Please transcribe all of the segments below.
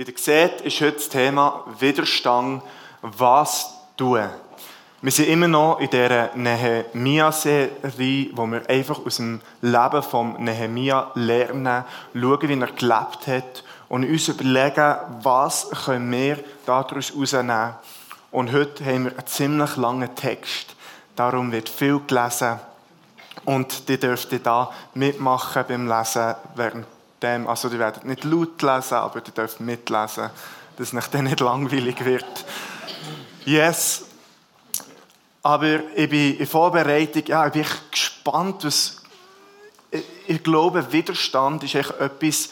Wie ihr seht, ist heute das Thema Widerstand, was tun. Wir sind immer noch in dieser Nehemia-Serie, wo wir einfach aus dem Leben von Nehemia lernen, schauen, wie er gelebt hat und uns überlegen, was können wir daraus herausnehmen. Und heute haben wir einen ziemlich langen Text. Darum wird viel gelesen. Und die dürft ihr da mitmachen beim Lesen während dem. Also, die werden nicht laut lesen, aber die dürft mitlesen, dass es nicht, dann nicht langweilig wird. Yes. Aber ich bin in Vorbereitung, ja, ich bin gespannt, was, ich glaube, Widerstand ist echt etwas,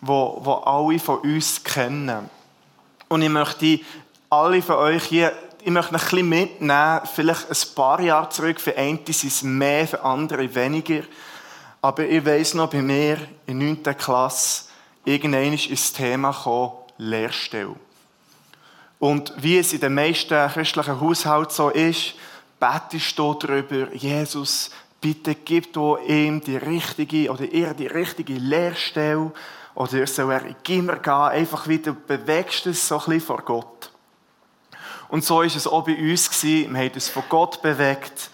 wo, wo alle von uns kennen. Und ich möchte alle von euch hier, ich möchte ein bisschen mitnehmen, vielleicht ein paar Jahre zurück, für einen ist es mehr, für andere weniger. Aber ich weiss noch, bei mir in 9. Klasse, irgendwann ist das Thema gekommen, Lehrstelle. Und wie es in den meisten christlichen Haushalten so ist, betest du darüber, Jesus, bitte gib du ihm die richtige oder ihr die richtige Lehrstelle oder soll er in Gimmer gehen, einfach wieder bewegst es so ein bisschen vor Gott. Und so ist es auch bei uns gewesen. Wir haben uns von Gott bewegt.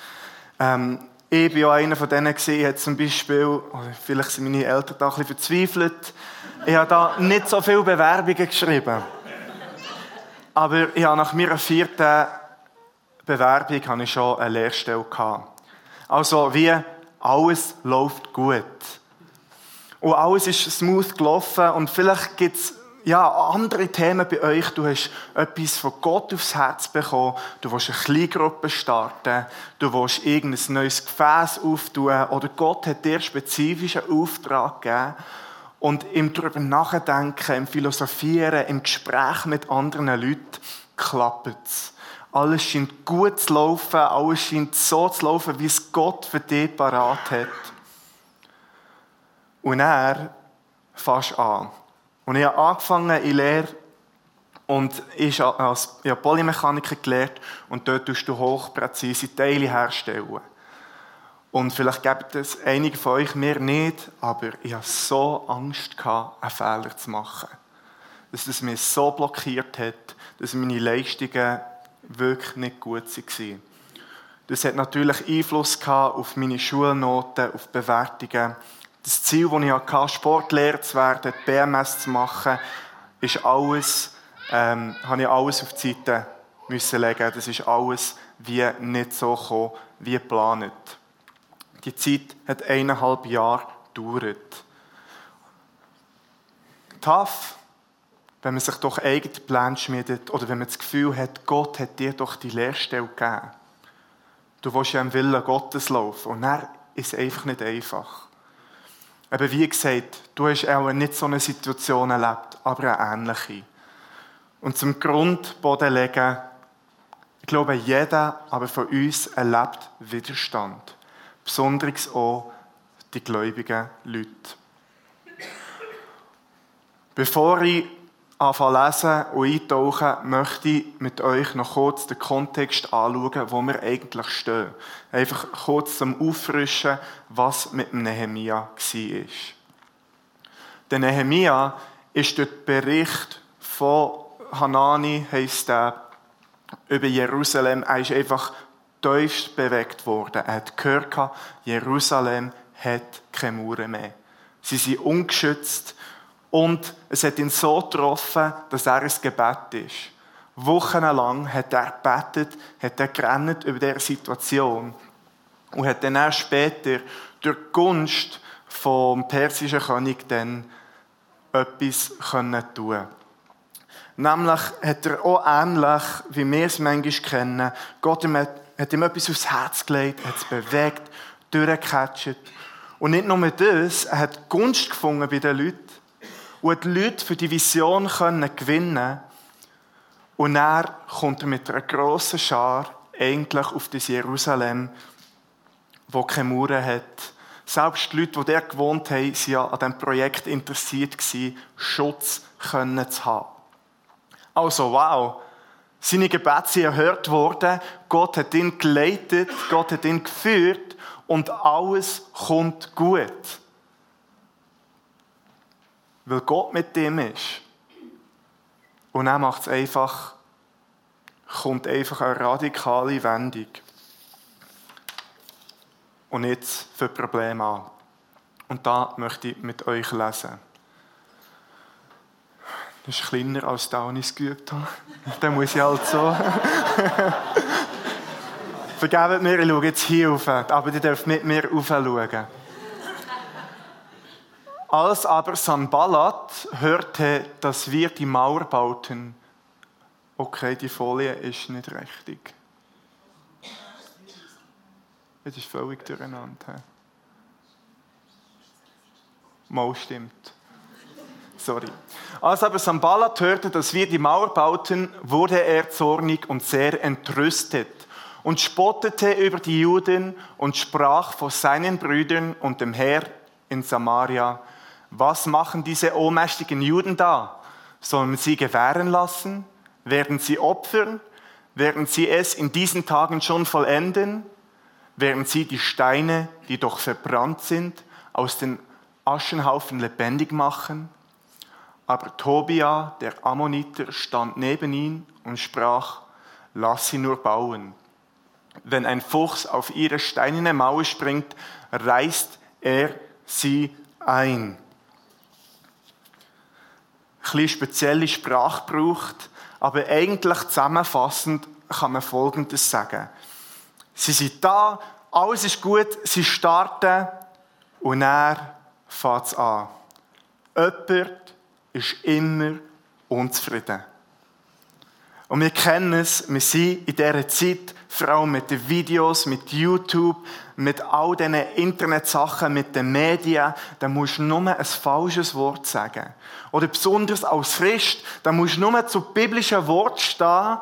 Ähm, ich war ja einer von denen, gewesen, hat zum Beispiel, vielleicht sind meine Eltern da ein bisschen verzweifelt, ich habe da nicht so viele Bewerbungen geschrieben. Aber ich habe nach meiner vierten Bewerbung habe ich schon eine Lehrstelle. Also wie alles läuft gut. Und alles ist smooth gelaufen und vielleicht gibt es ja, andere Themen bei euch. Du hast etwas von Gott aufs Herz bekommen. Du willst eine Kleingruppe starten. Du willst irgendein neues Gefäß auftun. Oder Gott hat dir spezifischen Auftrag gegeben. Und im darüber nachdenken, im Philosophieren, im Gespräch mit anderen Leuten, klappt es. Alles scheint gut zu laufen. Alles scheint so zu laufen, wie es Gott für dich parat hat. Und er fast an. Und ich habe angefangen in Lehre und ich habe Polymechaniker gelernt und dort tust du hochpräzise Teile herstellen. Und vielleicht gibt es einige von euch mir nicht, aber ich hatte so Angst, gehabt, einen Fehler zu machen. Dass es mich so blockiert hat, dass meine Leistungen wirklich nicht gut waren. Das hat natürlich Einfluss gehabt auf meine Schulnoten, auf Bewertungen das Ziel, das ich hatte, Sportlehrer zu werden, BMS zu machen, ist alles, ähm, habe ich alles auf die Seite müssen legen. Das ist alles wie nicht so gekommen, wie geplant. Die Zeit hat eineinhalb Jahre gedauert. Tough, wenn man sich doch eigene Pläne schmiedet oder wenn man das Gefühl hat, Gott hat dir doch die Lehrstelle gegeben. Du willst ja im Willen Gottes laufen und er ist einfach nicht einfach. Eben wie gesagt, du hast auch nicht so eine Situation erlebt, aber eine ähnliche. Und zum Grundboden legen, ich glaube, jeder aber von uns erlebt Widerstand. Besonders auch die gläubigen Leute. Bevor ich anfangen lesen und eintauchen, möchte ich mit euch noch kurz den Kontext anschauen, wo wir eigentlich stehen. Einfach kurz zum Auffrischen, was mit Nehemia war. Der Nehemia ist durch den Bericht von Hanani, heisst der, über Jerusalem, er ist einfach tiefst bewegt worden. Er hat gehört, Jerusalem hat keine Mauern mehr. Sie sind ungeschützt, und es hat ihn so getroffen, dass er ein Gebet ist. Wochenlang hat er gebetet, hat er gerannt über diese Situation. Und hat dann erst später durch die Gunst vom persischen König dann etwas können tun Nämlich hat er auch ähnlich, wie wir es manchmal kennen, Gott hat ihm etwas aufs Herz gelegt, hat es bewegt, durchgecatcht. Und nicht nur das, er hat Gunst gefunden bei den Leuten und die Leute für die Vision können gewinnen Und er kommt mit einer grossen Schar eigentlich auf das Jerusalem, wo keine Mauern hat. Selbst die Leute, die dort gewohnt haben, waren ja an diesem Projekt interessiert, Schutz können zu haben. Also, wow. Seine Gebete sind erhört worden. Gott hat ihn geleitet, Gott hat ihn geführt und alles kommt gut weil Gott mit dem ist. Und dann macht es einfach, kommt einfach eine radikale Wendung. Und jetzt für Probleme an. Und da möchte ich mit euch lesen. Das ist kleiner als ich geübt habe. Dann muss ich halt so. Vergebt mir, ich schaue jetzt hier rauf, aber ihr dürft mit mir raufschauen. Als aber Sanballat hörte, dass wir die Mauer bauten, okay, die Folie ist nicht richtig. Es ist völlig durcheinander. Mal stimmt. Sorry. Als aber Sanballat hörte, dass wir die Mauer bauten, wurde er zornig und sehr entrüstet und spottete über die Juden und sprach vor seinen Brüdern und dem Herr in Samaria, was machen diese ohnmächtigen Juden da? Sollen sie gewähren lassen? Werden sie opfern? Werden sie es in diesen Tagen schon vollenden? Werden sie die Steine, die doch verbrannt sind, aus den Aschenhaufen lebendig machen? Aber Tobia, der Ammoniter, stand neben ihm und sprach, lass sie nur bauen wenn ein Fuchs auf ihre steinerne Mauer springt, reißt er sie ein. Bisschen spezielle Sprache braucht, aber eigentlich zusammenfassend kann man Folgendes sagen. Sie sind da, alles ist gut, sie starten und er fängt an. Jemand ist immer unzufrieden. Und wir kennen es, wir sind in dieser Zeit vor allem mit den Videos, mit YouTube, mit all diesen Internetsachen, mit den Medien, da musst du nur ein falsches Wort sagen. Oder besonders als Christ, da musst du nur zu biblischen Wort stehen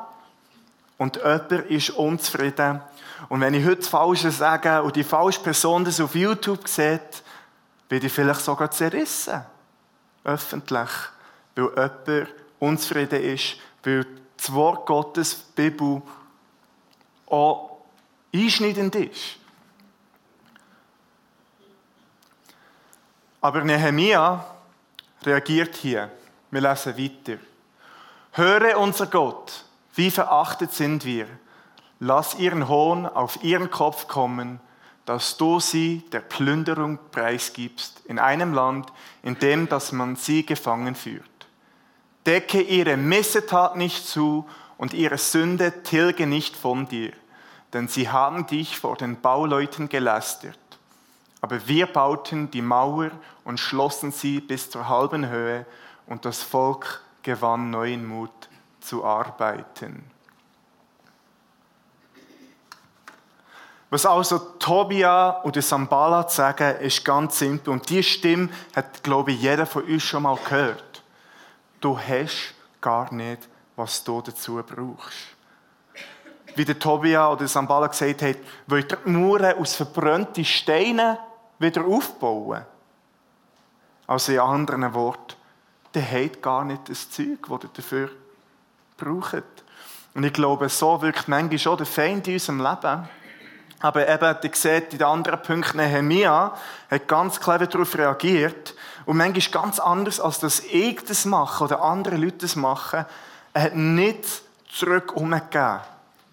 und jemand ist unzufrieden. Und wenn ich heute das Falsche sage und die falsche Person das auf YouTube sieht, werde ich vielleicht sogar zerrissen. Öffentlich. Weil jemand unzufrieden ist, weil das Wort Gottes, die Bibel, auch einschneidend ist. Aber Nehemia reagiert hier. Wir lesen weiter. Höre unser Gott, wie verachtet sind wir. Lass ihren Hohn auf ihren Kopf kommen, dass du sie der Plünderung preisgibst in einem Land, in dem dass man sie gefangen führt. Decke ihre Missetat nicht zu und ihre Sünde tilge nicht von dir, denn sie haben dich vor den Bauleuten gelästert. Aber wir bauten die Mauer und schlossen sie bis zur halben Höhe, und das Volk gewann neuen Mut zu arbeiten. Was also Tobia oder Sambalat sagen, ist ganz simpel. Und die Stimme hat, glaube ich, jeder von uns schon mal gehört. Du hast gar nicht was du dazu brauchst. Wie der Tobia oder Sambala gesagt hat, wollt ihr Mauern aus verbrannten Steinen wieder aufbauen? Also in anderen Worten, der hat gar nicht das Zeug, das ihr dafür braucht. Und ich glaube, so wirkt manchmal schon der Feind in unserem Leben. Aber eben, ihr seht, in den anderen Punkten, Nehemia hat ganz clever darauf reagiert. Und manchmal ganz anders, als das ich das mache oder andere Leute das machen. Er hat nicht zurück umgegeben.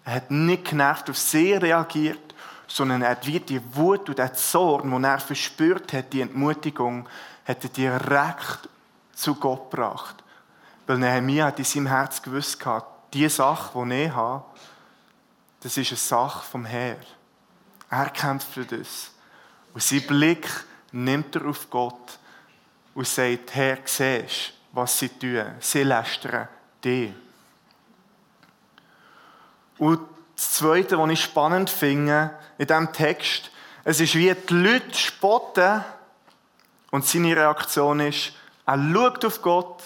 Er hat nicht genervt auf sie reagiert, sondern er hat wie die Wut und den Zorn, den er verspürt hat, die Entmutigung, hat er direkt zu Gott gebracht. Weil Nehemiah hat in seinem Herz gewusst, die Sache, die ich habe, das ist eine Sache vom Herr. Er kämpft für das. Und sein Blick nimmt er auf Gott und sagt, Herr, siehst was sie tun. Sie lästern dich. Und das Zweite, was ich spannend finde in diesem Text, es ist wie die Leute spotten und seine Reaktion ist, er schaut auf Gott,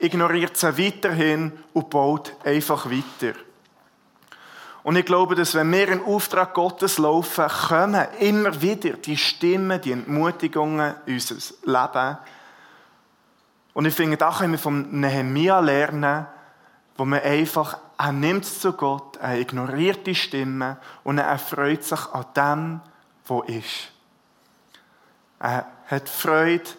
ignoriert sie weiterhin und baut einfach weiter. Und ich glaube, dass wenn wir in Auftrag Gottes laufen, kommen immer wieder die Stimmen, die Entmutigungen in unser Leben. Und ich finde, da können wir vom Nehemia lernen, wo man einfach, er nimmt es zu Gott, er ignoriert die Stimme und er erfreut sich an dem, wo ist. Er hat Freude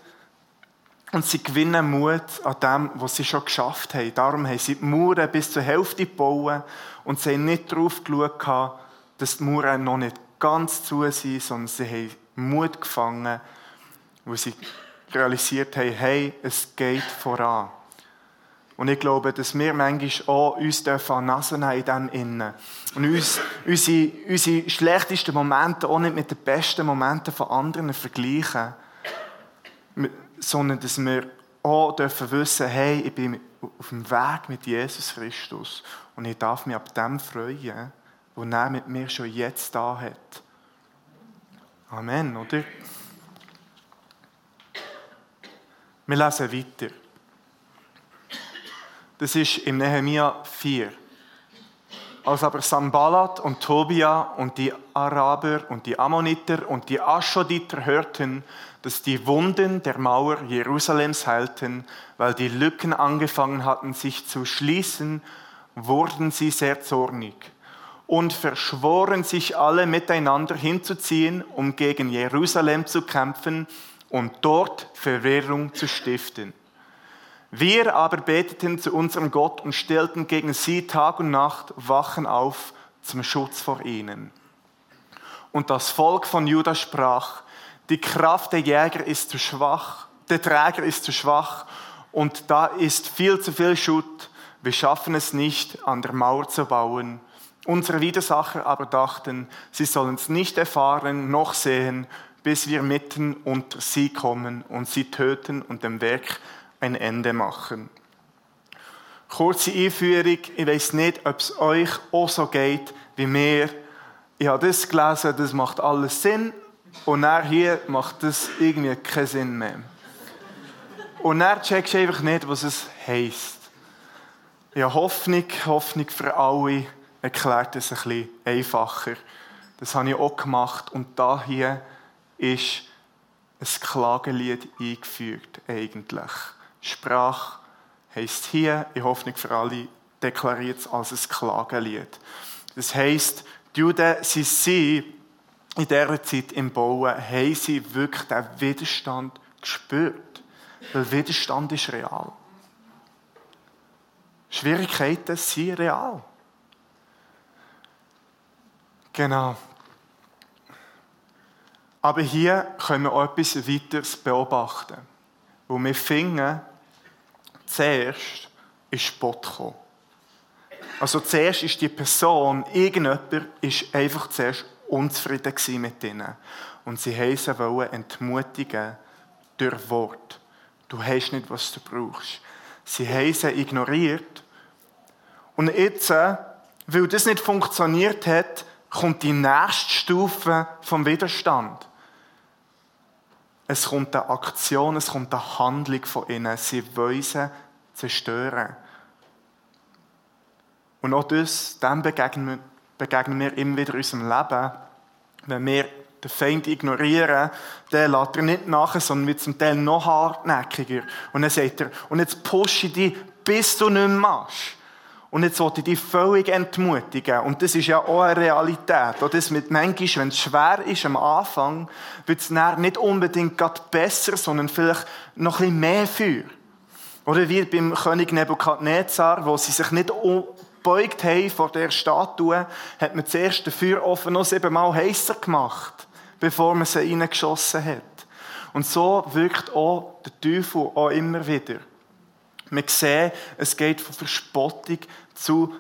Und sie gewinnen Mut an dem, was sie schon geschafft haben. Darum haben sie die Mauern bis zur Hälfte gebaut und sie haben nicht darauf geschaut, dass die Mauern noch nicht ganz zu sind, sondern sie haben Mut gefangen, wo sie realisiert haben, hey, es geht voran. Und ich glaube, dass wir manchmal auch uns an Nase nehmen in dem Innen. Und uns, unsere, unsere schlechtesten Momente auch nicht mit den besten Momenten von anderen vergleichen, sondern dass wir auch dürfen wissen, hey, ich bin auf dem Weg mit Jesus Christus und ich darf mich ab dem freuen, wo er mit mir schon jetzt da hat. Amen, oder? Wir lesen weiter. Das ist im Nehemia 4. Als aber Sambalat und Tobia und die Araber und die Ammoniter und die Aschoditer hörten, dass die Wunden der Mauer Jerusalems heilten, weil die Lücken angefangen hatten, sich zu schließen, wurden sie sehr zornig und verschworen sich alle miteinander hinzuziehen, um gegen Jerusalem zu kämpfen und dort Verwirrung zu stiften. Wir aber beteten zu unserem Gott und stellten gegen sie Tag und Nacht Wachen auf zum Schutz vor ihnen. Und das Volk von Juda sprach, die Kraft der Jäger ist zu schwach, der Träger ist zu schwach und da ist viel zu viel Schutt. Wir schaffen es nicht, an der Mauer zu bauen. Unsere Widersacher aber dachten, sie sollen es nicht erfahren noch sehen, bis wir mitten unter sie kommen und sie töten und dem Werk ein Ende machen. Kurze Einführung, ich weiß nicht, ob es euch auch so geht wie mir. Ich habe das gelesen, das macht alles Sinn und dann hier macht das irgendwie keinen Sinn mehr. Und dann checkst du einfach nicht, was es heisst. Ja, Hoffnung, Hoffnung für alle erklärt es ein bisschen einfacher. Das habe ich auch gemacht und da hier ist ein Klagelied eingefügt eigentlich. Sprache heisst hier, in Hoffnung für alle, deklariert es als ein Klagelied. Das heisst, die Juden, sie sind in dieser Zeit im Bauen, haben sie wirklich den Widerstand gespürt. Weil Widerstand ist real. Schwierigkeiten sind real. Genau. Aber hier können wir auch etwas weiteres beobachten. Wo wir finden, zuerst ist Spott gekommen. Also zuerst ist die Person, irgendjemand, ist einfach zuerst unzufrieden mit ihnen. Und sie wollten sie entmutigen durch Wort. Du hast nicht, was du brauchst. Sie haben ignoriert. Und jetzt, äh, weil das nicht funktioniert hat, kommt die nächste Stufe vom Widerstand. Es kommt eine Aktion, es kommt eine Handlung von ihnen. Sie wollen sie zerstören. Und auch das, dem begegnen wir, begegnen wir immer wieder in unserem Leben. Wenn wir den Feind ignorieren, dann lässt er nicht nach, sondern wird zum Teil noch hartnäckiger. Und dann sagt er, und jetzt pushe ich dich, bis du nicht mehr machst. Und jetzt wollte ich dich völlig entmutigen. Und das ist ja auch eine Realität. Und das mit manchmal, wenn es schwer ist am Anfang, wird es nicht unbedingt gerade besser, sondern vielleicht noch ein bisschen mehr Feuer. Oder wie beim König Nebukadnezar, wo sie sich nicht beugt haben vor der Statue, hat man zuerst den Feuerofen noch siebenmal heißer gemacht, bevor man sie reingeschossen hat. Und so wirkt auch der Teufel auch immer wieder. Wir sehen, es geht von Verspottung zu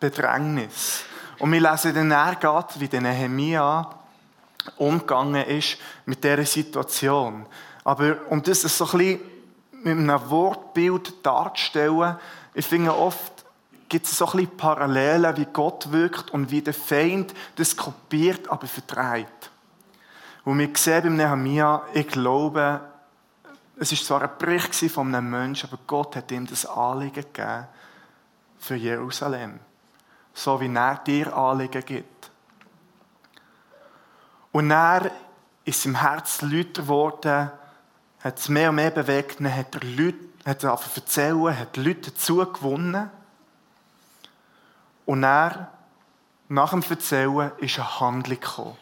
Bedrängnis. Und wir lesen dann nachgeht, wie der Nehemia umgegangen ist mit dieser Situation. Aber um das so ein bisschen mit einem Wortbild darzustellen, ich finde oft gibt es so ein bisschen Parallelen, wie Gott wirkt und wie der Feind das kopiert, aber vertreibt. Und wir sehen beim Nehemia, ich glaube, es war zwar ein Bericht von einem Menschen, aber Gott hat ihm das Anliegen gegeben für Jerusalem. So wie er dir Anliegen gibt. Und er ist im Herz lauter geworden, hat es mehr und mehr bewegt, dann hat er Leute, hat er erzählen, hat Leute dazu gewonnen. Und er, nach dem Erzählen, ist eine Handlung gekommen.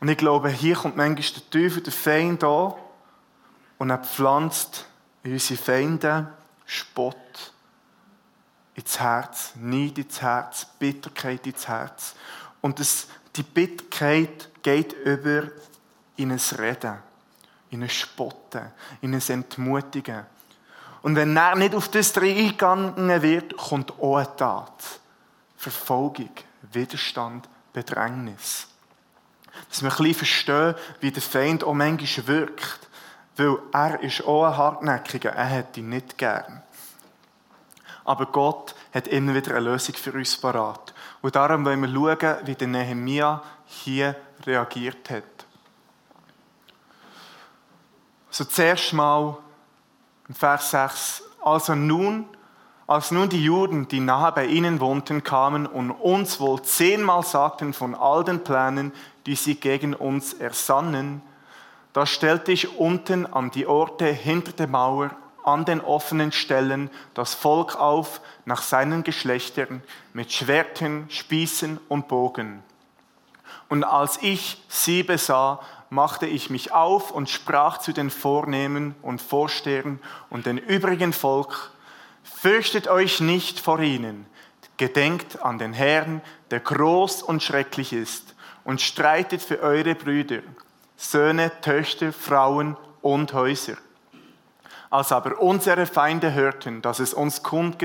Und ich glaube, hier kommt manchmal der Teufel, der Feind an Und er pflanzt unsere Feinde Spott ins Herz, Neid ins Herz, Bitterkeit ins Herz. Und das, die Bitterkeit geht über in ein Reden, in ein Spotten, in ein Entmutigen. Und wenn er nicht auf das eingegangen wird, kommt auch eine Tat. Verfolgung, Widerstand, Bedrängnis. Dass wir ein bisschen verstehen, wie der Feind auch manchmal wirkt. Weil er ist auch ein Hartnäckiger, er hat ihn nicht gern. Aber Gott hat immer wieder eine Lösung für uns parat. Und darum wollen wir schauen, wie der Nehemia hier reagiert hat. So zuerst mal im Vers 6. Also nun, als nun die Juden, die nahe bei ihnen wohnten, kamen und uns wohl zehnmal sagten von all den Plänen, die sie gegen uns ersannen, da stellte ich unten an die Orte hinter der Mauer an den offenen Stellen das Volk auf nach seinen Geschlechtern mit Schwertern, Spießen und Bogen. Und als ich sie besah, machte ich mich auf und sprach zu den Vornehmen und Vorstehern und den übrigen Volk, fürchtet euch nicht vor ihnen, gedenkt an den Herrn, der groß und schrecklich ist, und streitet für eure Brüder, Söhne, Töchter, Frauen und Häuser. Als aber unsere Feinde hörten, dass es uns kund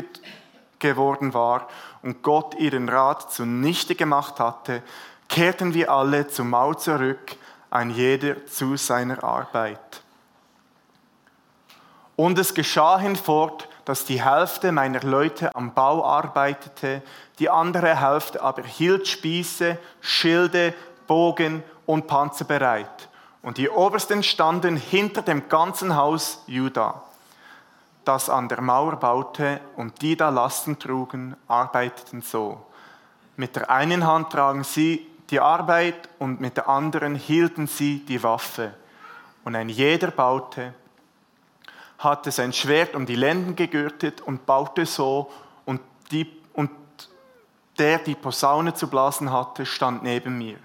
geworden war und Gott ihren Rat zunichte gemacht hatte, kehrten wir alle zum Maul zurück, ein jeder zu seiner Arbeit. Und es geschah hinfort, dass die Hälfte meiner Leute am Bau arbeitete, die andere Hälfte aber hielt Spieße, Schilde, Bogen und Panzer bereit. Und die Obersten standen hinter dem ganzen Haus Juda, das an der Mauer baute, und die da Lasten trugen, arbeiteten so. Mit der einen Hand tragen sie die Arbeit und mit der anderen hielten sie die Waffe. Und ein jeder baute, hatte sein Schwert um die Lenden gegürtet und baute so, und, die, und der die Posaune zu blasen hatte, stand neben mir.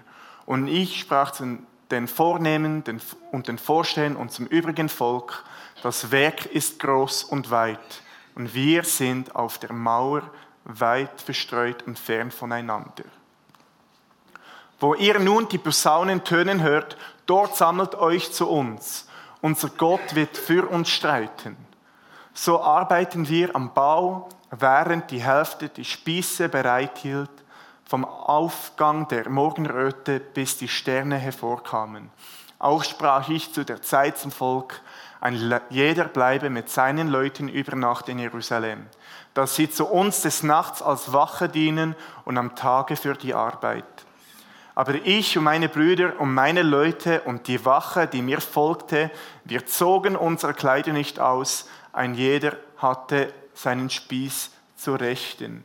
Und ich sprach zu den Vornehmen und den Vorstehern und zum übrigen Volk, das Werk ist groß und weit, und wir sind auf der Mauer weit verstreut und fern voneinander. Wo ihr nun die Posaunen tönen hört, dort sammelt euch zu uns. Unser Gott wird für uns streiten. So arbeiten wir am Bau, während die Hälfte die Spieße bereithielt, vom Aufgang der Morgenröte bis die Sterne hervorkamen. Auch sprach ich zu der Zeit zum Volk, ein jeder bleibe mit seinen Leuten über Nacht in Jerusalem, dass sie zu uns des Nachts als Wache dienen und am Tage für die Arbeit. Aber ich und meine Brüder und meine Leute und die Wache, die mir folgte, wir zogen unsere Kleider nicht aus, ein jeder hatte seinen Spieß zu Rechten.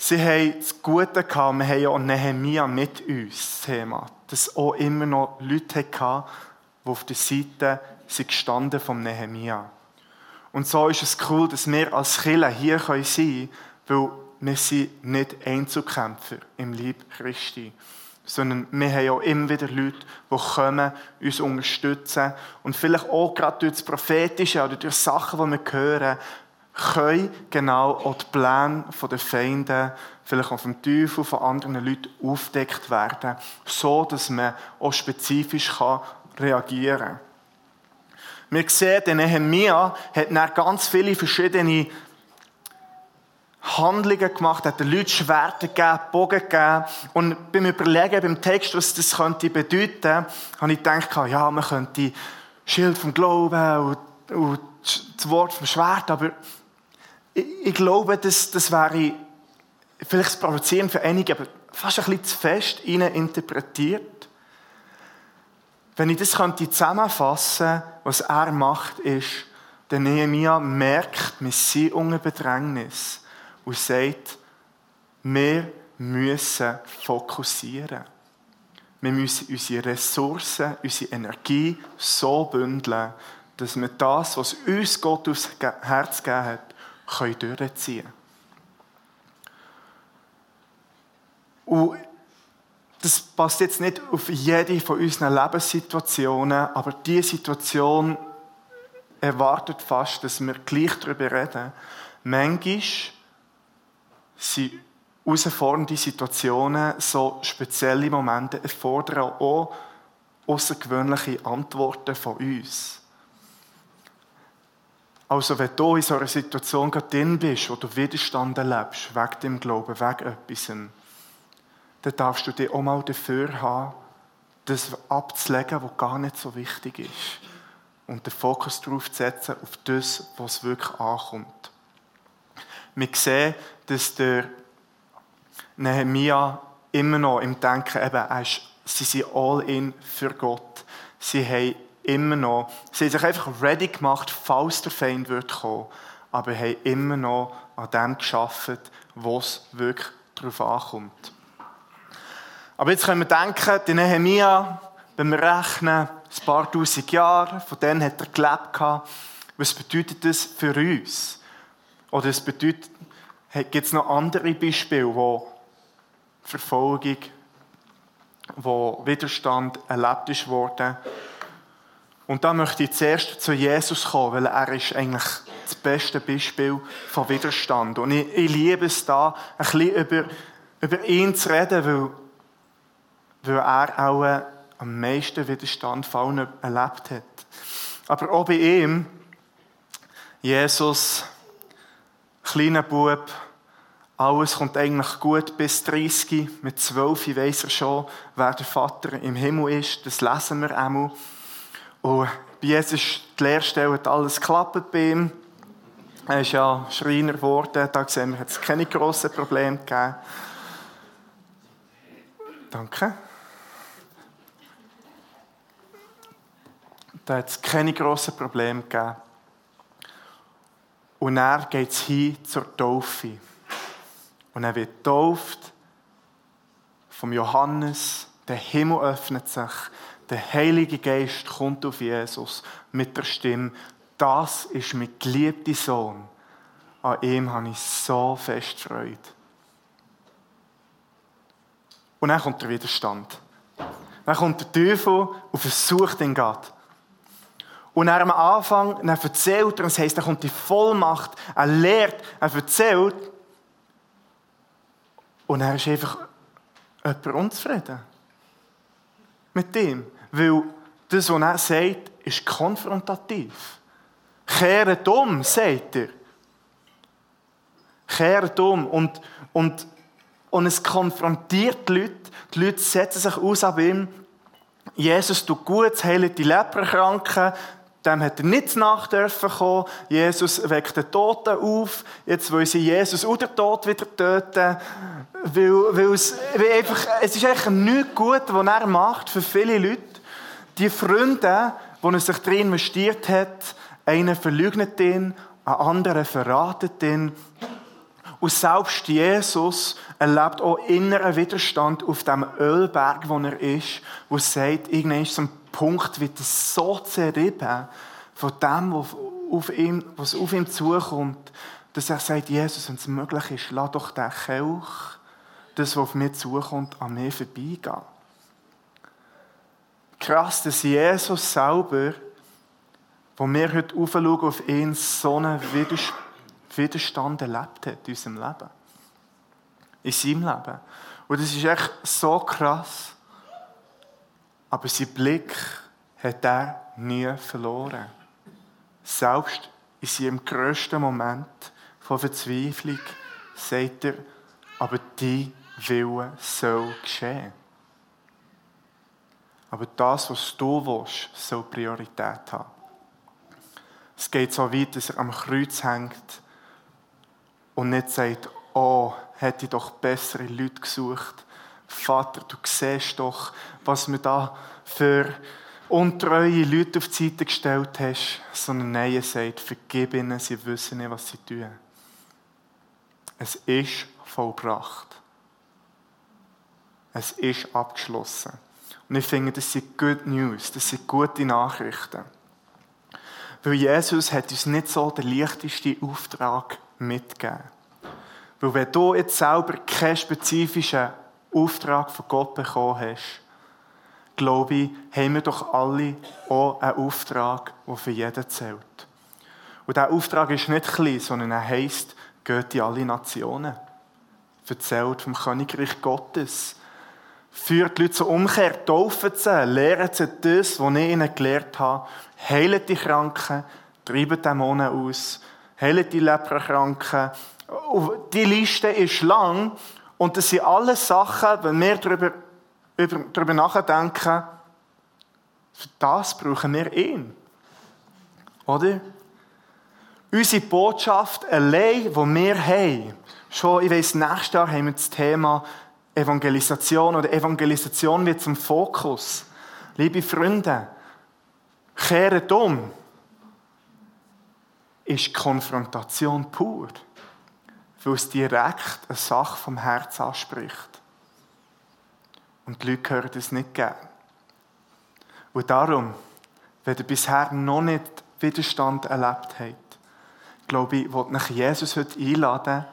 Sie haben das Gute gehabt, wir haben ja auch Nehemia mit uns, das Thema. Dass auch immer noch Leute hatten, die auf der Seite sind gestanden vom Nehemia. Und so ist es cool, dass wir als Killer hier sein können, weil wir sind nicht Einzelkämpfer im Lieb Christi, sondern wir haben auch immer wieder Leute, die kommen, uns unterstützen und vielleicht auch gerade durch das Prophetische oder durch Sachen, die wir hören, können genau auch die Pläne der Feinde, vielleicht auch vom Teufel, von anderen Leuten aufdeckt werden, so dass man auch spezifisch reagieren kann. Wir sehen, der Nehemia hat dann ganz viele verschiedene Handlungen gemacht, hat den Leuten Schwerter gegeben, Bogen gegeben. Und beim Überlegen, beim Text, was das könnte bedeuten, habe ich gedacht, ja, man könnte Schild vom Glauben und, und das Wort vom Schwert, aber ich, glaube, das, das wäre vielleicht das Provozieren für einige, aber fast ein bisschen zu fest interpretiert. Wenn ich das könnte zusammenfassen was er macht, ist, der Nehemiah merkt, wir sind unter Bedrängnis und sagt, wir müssen fokussieren. Wir müssen unsere Ressourcen, unsere Energie so bündeln, dass wir das, was uns Gott aufs Herz gegeben hat, können durchziehen können. Und das passt jetzt nicht auf jede von unseren Lebenssituationen, aber diese Situation erwartet fast, dass wir gleich darüber reden. Manchmal sind herausfordernde Situationen, so spezielle Momente erfordern auch außergewöhnliche Antworten von uns. Also wenn du in so einer Situation gerade drin bist, wo du Widerstand erlebst, wegen dem Glauben, wegen etwas, dann darfst du dich auch mal dafür haben, das abzulegen, was gar nicht so wichtig ist. Und den Fokus darauf zu setzen, auf das, was wirklich ankommt. Wir sehen, dass der Nehemiah immer noch im Denken, eben, ist, sie sind all in für Gott. Sie haben immer noch, sie haben sich einfach ready gemacht, falls der Feind wird kommen, aber haben immer noch an dem geschafft, was wirklich darauf ankommt. Aber jetzt können wir denken, der Nehemiah, wenn wir rechnen, ein paar tausend Jahre, von denen hat er gelebt. Was bedeutet das für uns? Oder es bedeutet, gibt es noch andere Beispiele, wo Verfolgung, wo Widerstand erlebt ist worden. Und da möchte ich zuerst zu Jesus kommen, weil er ist eigentlich das beste Beispiel von Widerstand. Und ich, ich liebe es da, ein bisschen über, über ihn zu reden, weil weil er auch am meisten Widerstand von erlebt hat. Aber auch bei ihm, Jesus, kleiner Bub, alles kommt eigentlich gut bis 30. Mit 12 weiß er schon, wer der Vater im Himmel ist. Das lesen wir einmal. Und bei Jesus die Lehrstelle hat alles geklappt bei ihm. Er ist ja Schreiner geworden. Da sehen wir, hat es keine grossen Probleme gegeben. Danke. Da hat es keine grossen Probleme gegeben. Und er geht hin zur Taufe. Und er wird getauft vom Johannes. Der Himmel öffnet sich. Der Heilige Geist kommt auf Jesus mit der Stimme. Das ist mein geliebter Sohn. An ihm habe ich so fest Freude. Und dann kommt der Widerstand. Dann kommt der Teufel und versucht den Gott. Und er am Anfang, er erzählt er, das heisst, er kommt die Vollmacht, er lehrt, er erzählt. Und er ist einfach jemand unzufrieden. Mit dem. Weil das, was er sagt, ist konfrontativ. Kehret um, sagt er. Kehret um. Und, und, und es konfrontiert die Leute. Die Leute setzen sich aus ab ihm. Jesus tut gut, heilt die Leperkranken, dem hat er nicht nach dürfen kommen. Jesus weckt den Toten auf. Jetzt wollen sie Jesus oder den Tod wieder töten. Weil, weil, es, weil einfach, es ist eigentlich nichts gut, was er macht für viele Leute. Die Freunde, die er sich drin investiert hat, einen verleugnet ihn, einen anderen verratet ihn. Und selbst Jesus erlebt auch inneren Widerstand auf dem Ölberg, wo er ist, wo sagt, irgendwann zum Punkt wird es so zerrieben von dem, was auf ihm, was auf ihm zukommt, dass er sagt, Jesus, wenn es möglich ist, lass doch den Kelch, das, was auf mir zukommt, an mir vorbeigehen. Krass, dass Jesus selber, wo wir heute aufschauen auf ihn, so einen Widerstand erlebt hat in unserem Leben. In seinem Leben. Und das ist echt so krass. Aber sein Blick hat er nie verloren. Selbst in seinem grössten Moment von Verzweiflung sagt er, aber die Wille soll geschehen. Aber das, was du willst, soll Priorität haben. Es geht so weit, dass er am Kreuz hängt und nicht sagt, oh, hätte ich doch bessere Leute gesucht. Vater, du siehst doch, was mir da für untreue Leute auf die Seite gestellt hast, sondern nein, er sagt, vergib ihnen, sie wissen nicht, was sie tun. Es ist vollbracht. Es ist abgeschlossen. Und ich finde, das sind Good News, das sind gute Nachrichten. Weil Jesus hat uns nicht so den leichtesten Auftrag mitgegeben. Weil wenn du jetzt selber keinen spezifischen Auftrag von Gott bekommen hast, glaube ich, haben wir doch alle auch einen Auftrag, der für jeden zählt. Und dieser Auftrag ist nicht klein, sondern er heisst, geht in alle Nationen. Erzählt vom Königreich Gottes. Führt die Leute zur Umkehr, taufen sie, lehren sie das, was ich ihnen gelehrt habe. Heilt die Kranken, treibt Dämonen aus, heilt die Leprakranken. Die Liste ist lang und das sind alles Sachen, wenn wir darüber, darüber nachdenken, für das brauchen wir ihn. Oder? Unsere Botschaft allein, die wir haben, schon, ich weiss, nächstes Jahr haben wir das Thema Evangelisation oder Evangelisation wird zum Fokus. Liebe Freunde, kehrt um. Ist Konfrontation pur. Weil es direkt eine Sache vom Herz anspricht. Und die Leute hören es nicht gern. Und darum, wenn ihr bisher noch nicht Widerstand erlebt habt, glaube ich, wollte euch Jesus heute einladen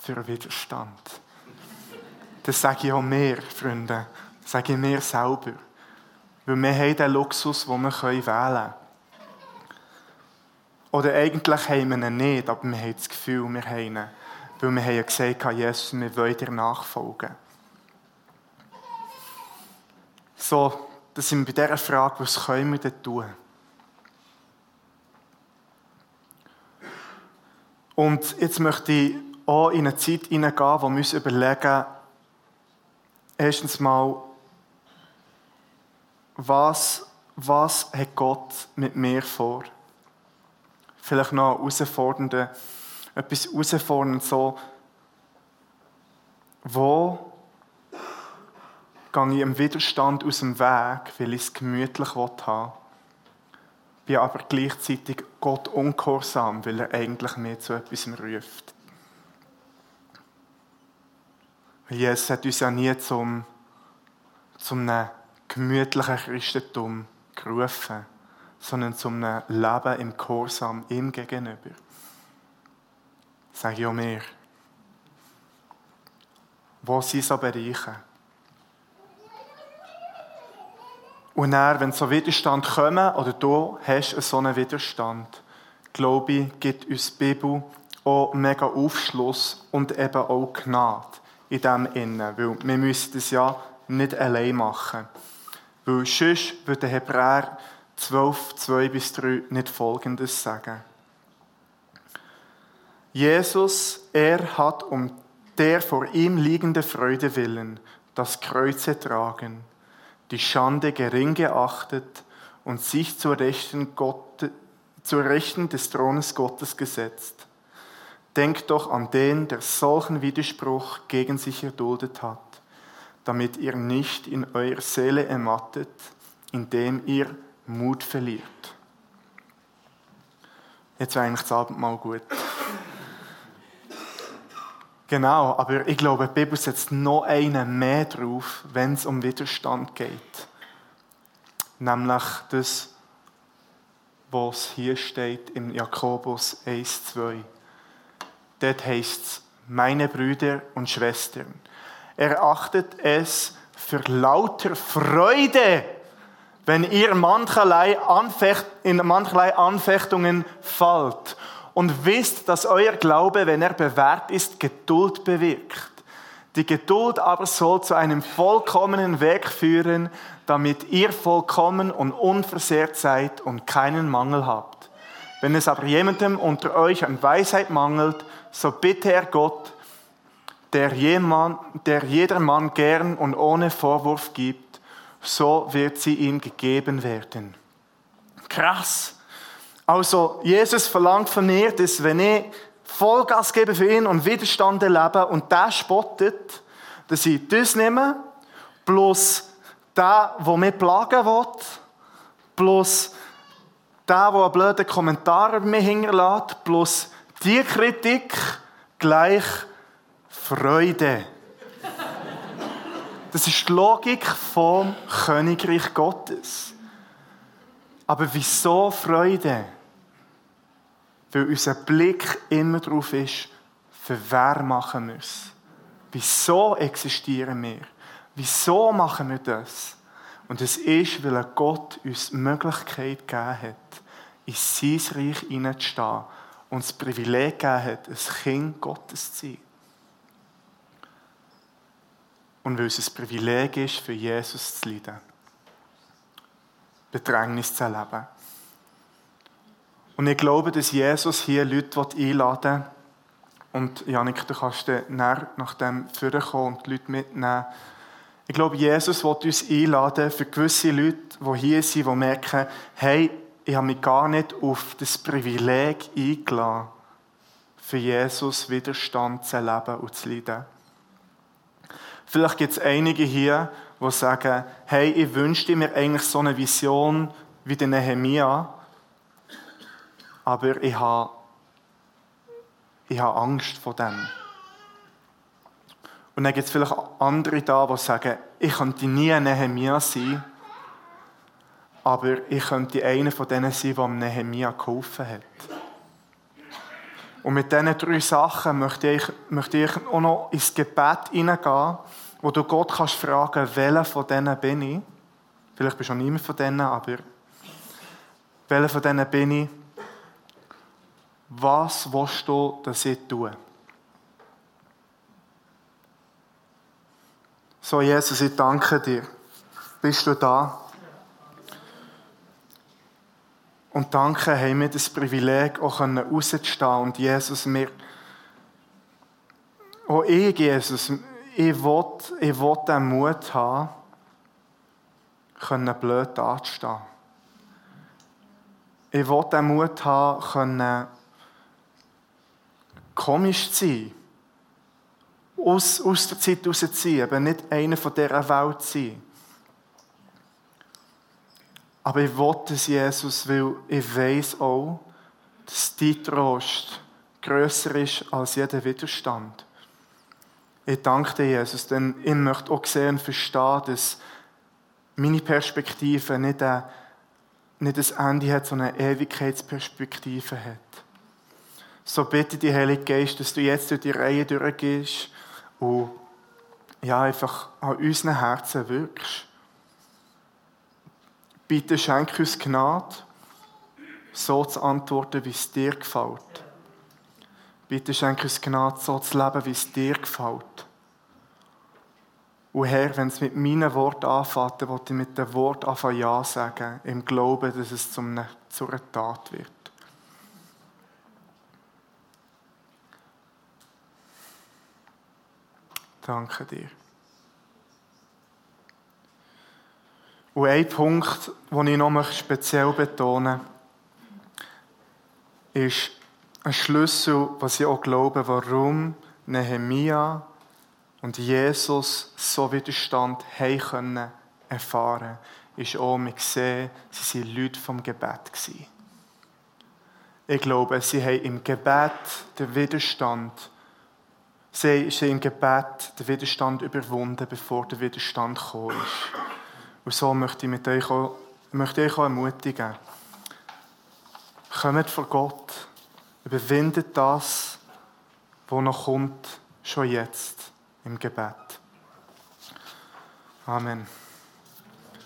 für Widerstand. Das sage ich auch mir, Freunde. Das sage ich mir selber. Weil wir haben den Luxus, den wir wählen können. Oder eigentlich haben wir ihn nicht, aber wir haben das Gefühl, wir haben ihn. Weil wir haben gesagt, Jesus, wir wollen dir nachfolgen. So, das sind wir bei dieser Frage, was können wir denn tun? Und jetzt möchte ich auch in eine Zeit hineingehen, wo wir uns überlegen, erstens mal, was, was hat Gott mit mir vor? Vielleicht noch herausfordernde, etwas herausfordernd so, wo gehe ich im Widerstand aus dem Weg, weil ich es gemütlich haben will bin aber gleichzeitig Gott ungehorsam, weil er eigentlich mehr zu etwas ruft. Jesus hat uns ja nie zum, zum einem gemütlichen Christentum gerufen, sondern zum einem Leben im Gehorsam ihm gegenüber. Sag ich auch mehr. Wo sind so Bereiche? Und dann, wenn so Widerstand kommen, oder du hast so einen Widerstand, glaube ich, gibt uns die Bibel auch mega Aufschluss und eben auch Gnade in dem Innen. Weil wir müssen das ja nicht allein machen. Weil sonst würde Hebräer 12, 2 bis 3 nicht Folgendes sagen. Jesus, er hat um der vor ihm liegende Freude willen das Kreuz ertragen die Schande gering geachtet und sich zur Rechten, Gott, zur Rechten des Thrones Gottes gesetzt. Denkt doch an den, der solchen Widerspruch gegen sich erduldet hat, damit ihr nicht in eurer Seele ermattet, indem ihr Mut verliert. Jetzt wäre eigentlich das Abendmahl gut. Genau, aber ich glaube, die Bibel setzt noch einen mehr drauf, wenn es um Widerstand geht. Nämlich das, was hier steht in Jakobus 1, 2. Dort heißt es, meine Brüder und Schwestern, erachtet es für lauter Freude, wenn ihr mancherlei Anfecht, in mancherlei Anfechtungen fallt und wisst, dass euer Glaube, wenn er bewährt ist, Geduld bewirkt. Die Geduld aber soll zu einem vollkommenen Weg führen, damit ihr vollkommen und unversehrt seid und keinen Mangel habt. Wenn es aber jemandem unter euch an Weisheit mangelt, so bitte er Gott, der, jemand, der jedermann gern und ohne Vorwurf gibt, so wird sie ihm gegeben werden. Krass. Also, Jesus verlangt von mir, dass wenn ich Vollgas gebe für ihn und Widerstand erlebe und der spottet, dass ich das nehme, plus der, der mich plagen will, plus der, der einen blöden Kommentar mich hinterlässt, plus die Kritik gleich Freude. Das ist die Logik vom Königreich Gottes. Aber wieso Freude? weil unser Blick immer darauf ist, für wer machen wir es? Wieso existieren wir? Wieso machen wir das? Und es ist, weil Gott uns die Möglichkeit gegeben hat, in sein Reich hineinzustehen und das Privileg gegeben hat, ein Kind Gottes zu sein. Und weil es ein Privileg ist, für Jesus zu leiden. Bedrängnis zu erleben. Und ich glaube, dass Jesus hier Leute einladen will. Und Janik, du kannst dann nach dem kommen und die Leute mitnehmen. Ich glaube, Jesus will uns einladen für gewisse Leute, die hier sind, die merken, hey, ich habe mich gar nicht auf das Privileg eingeladen, für Jesus Widerstand zu erleben und zu leiden. Vielleicht gibt es einige hier, die sagen, hey, ich wünschte mir eigentlich so eine Vision wie der Nehemia, aber ich habe, ich habe Angst vor dem. Und dann gibt es vielleicht andere da, die sagen, ich könnte nie Nehemia sein, aber ich könnte einer von denen sein, der Nehemia geholfen hat. Und mit diesen drei Sachen möchte ich, möchte ich auch noch ins Gebet hineingehen, wo du Gott kannst fragen, welcher von denen bin ich. Vielleicht bist du niemand von denen, aber welcher von denen bin ich? Was willst du, dass ich tue? So, Jesus, ich danke dir. Bist du da? Und danke, haben wir das Privileg, auch rauszustehen und Jesus, mir, auch ich, Jesus, ich will, ich will den Mut haben, können blöd anzustehen. Ich will den Mut haben, können komisch zu sein. Aus, aus der Zeit rauszuziehen, aber nicht einer von dieser Welt zu sein. Aber ich will es, Jesus, weil ich weiß auch, dass dein Trost grösser ist als jeder Widerstand. Ich danke dir, Jesus, denn ich möchte auch sehen und verstehen, dass meine Perspektive nicht ein, nicht ein Ende hat, sondern eine Ewigkeitsperspektive hat. So bitte die Heilige Geist, dass du jetzt durch die Reihe durchgehst und ja, einfach an unseren Herzen wirkst. Bitte schenk uns Gnade, so zu antworten, wie es dir gefällt. Bitte schenk uns Gnade, so zu leben, wie es dir gefällt. Und Herr, wenn es mit meinen Worten anfängt, dann ich mit dem Wort anfangen Ja sagen, im Glauben, dass es zum, zur Tat wird. Danke dir. Und ein Punkt, den ich noch speziell möchte, ist ein Schlüssel, was ich auch glaube, warum Nehemia und Jesus so Widerstand haben können erfahren, ist auch, wir sehen, sie waren Leute vom Gebet. Ich glaube, sie haben im Gebet den Widerstand, sie haben im Gebet den Widerstand überwunden, bevor der Widerstand gekommen ist. Und so möchte ich, mit euch auch, möchte ich euch auch ermutigen. Kommt vor Gott, überwindet das, was noch kommt, schon jetzt im Gebet. Amen.